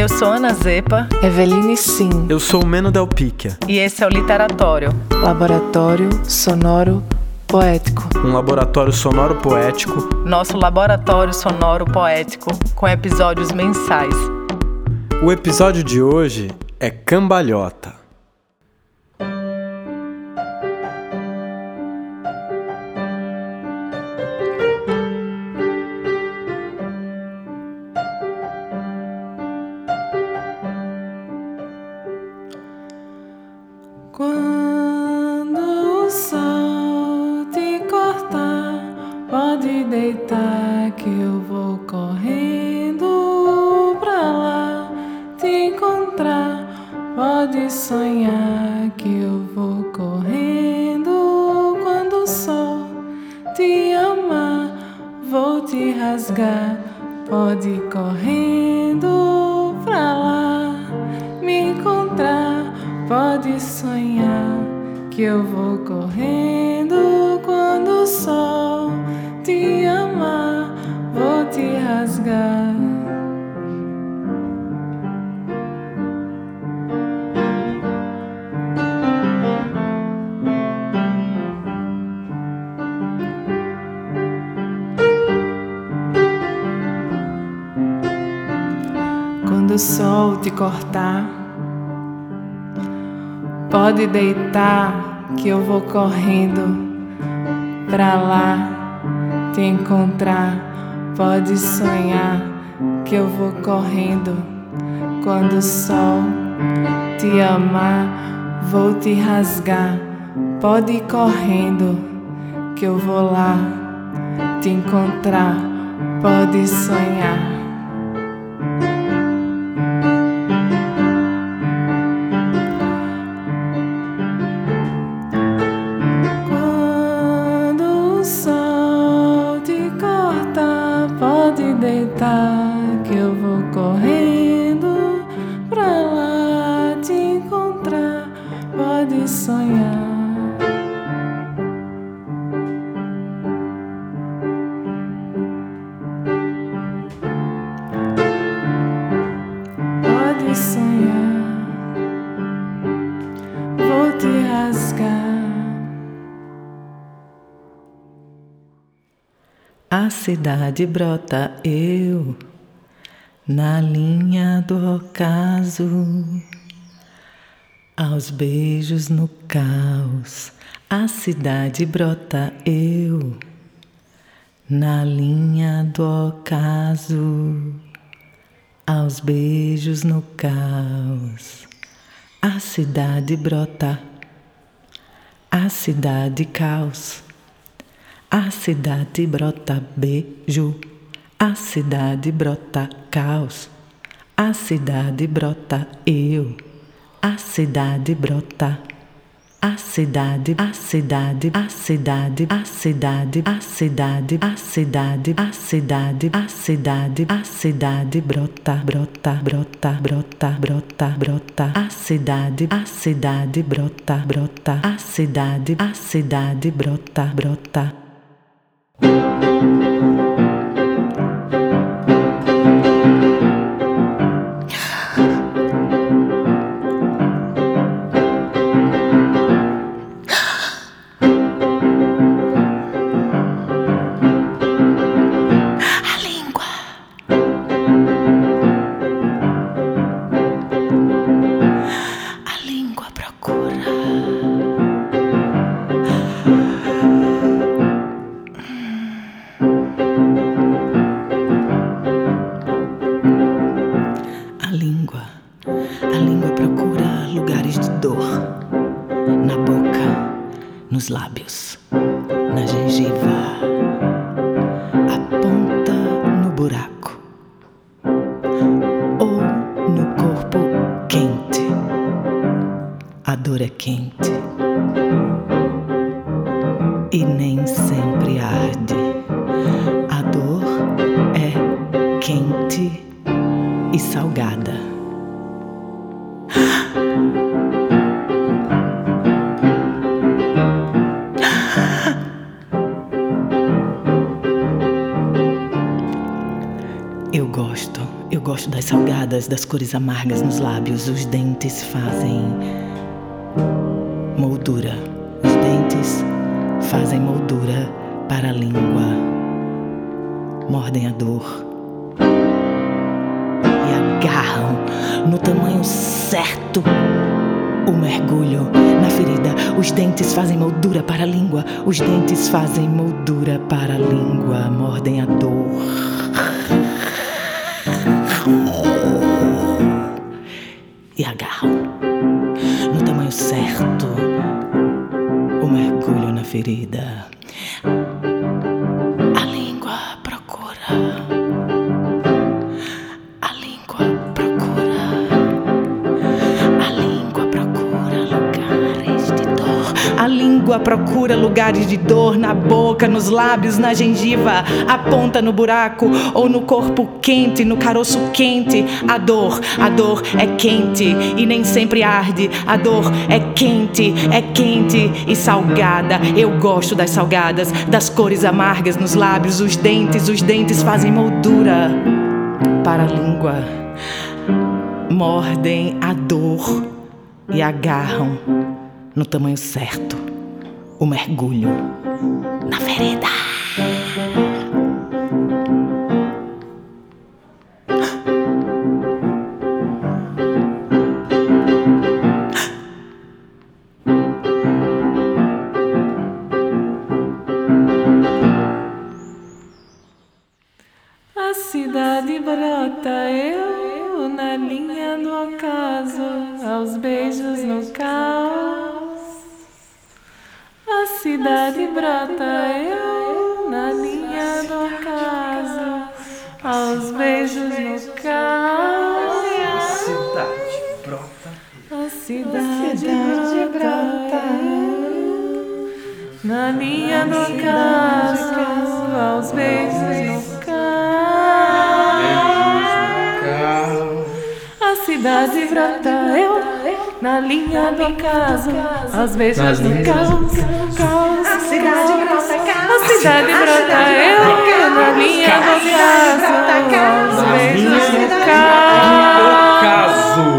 Eu sou Ana Zepa. Eveline Sim. Eu sou o Meno Del Picchia. E esse é o Literatório. Laboratório Sonoro Poético. Um laboratório sonoro poético. Nosso laboratório sonoro poético com episódios mensais. O episódio de hoje é Cambalhota. Quando o sol te cortar, pode deitar que eu vou correndo pra lá te encontrar. Pode sonhar que eu vou correndo quando o sol te amar, vou te rasgar. Pode correndo Pode sonhar que eu vou correndo quando o sol te amar, vou te rasgar. Quando o sol te cortar, pode deitar que eu vou correndo pra lá te encontrar. Pode sonhar que eu vou correndo quando o sol te amar, vou te rasgar. Pode ir correndo que eu vou lá te encontrar. Pode sonhar. Sonhar. Pode sonhar. Vou te rasgar. A cidade brota eu na linha do ocaso, aos beijos no caos. A cidade brota eu na linha do ocaso, aos beijos no caos. A cidade brota, a cidade caos. A cidade brota beijo, a cidade brota caos, a cidade brota eu, a cidade brota, a cidade, a cidade, a cidade, a cidade, a cidade, a cidade, a cidade, a cidade, a cidade brota, brota, brota, brota, brota, brota, a cidade, a cidade brota, brota, a cidade, a cidade brota, brota. A língua procura lugares de dor na boca, nos lábios, na gengiva, a ponta no buraco ou no corpo quente. A dor é quente e nem sempre arde. Gosto. Das salgadas, das cores amargas nos lábios. Os dentes fazem moldura. Os dentes fazem moldura para a língua. Mordem a dor e agarram no tamanho certo o mergulho na ferida. Os dentes fazem moldura para a língua. Os dentes fazem moldura para a língua. Mordem a dor. Mergulho língua procura lugares de dor na boca, nos lábios, na gengiva, a ponta no buraco ou no corpo quente, no caroço quente. A dor, a dor é quente e nem sempre arde. A dor é quente, é quente e salgada. Eu gosto das salgadas, das cores amargas nos lábios, os dentes, os dentes fazem moldura para a língua. Mordem a dor e agarram no tamanho certo o mergulho na ferida. Brota, eu na linha do ocaso, aos beijos no caos. A cidade brota, eu na linha do ocaso, aos beijos no caos. A cidade brota, eu na linha do ocaso, aos beijos no caos. caos. Cidade brota, a cidade brota, eu na aos beijos no caos. Caso.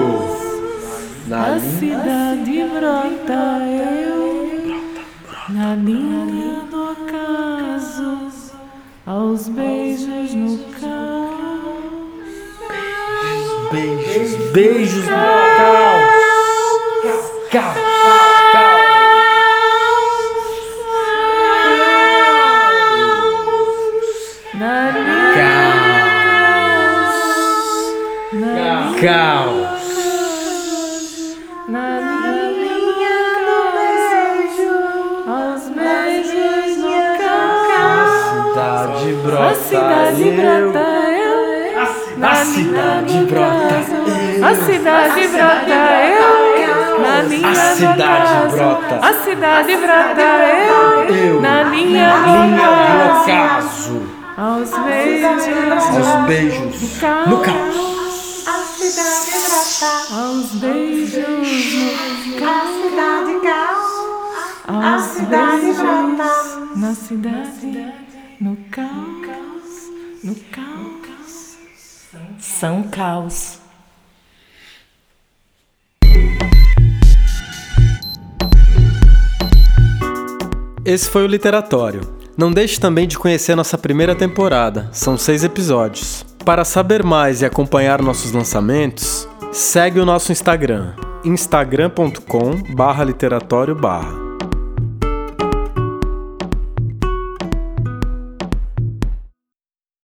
A cidade brota, eu na linha do ocaso, aos beijos no caos. Beijos, beijos no caos. Caos, caos. Na linha do beijo, aos beijos no caos. Cidade A brota. cidade eu. brota, eu. A cidade brota. A cidade brota, eu. Na A cidade brota. A cidade brota, eu. Eu. Na linha Linha do do ocaso. ocaso. Aos beijos Aos beijos no caos. Aos beijos no caos. Aos beijos na cidade, no caos, no caos. São caos. Esse foi o Literatório. Não deixe também de conhecer nossa primeira temporada, são seis episódios. Para saber mais e acompanhar nossos lançamentos, segue o nosso Instagram, instagram.com barra literatório barra.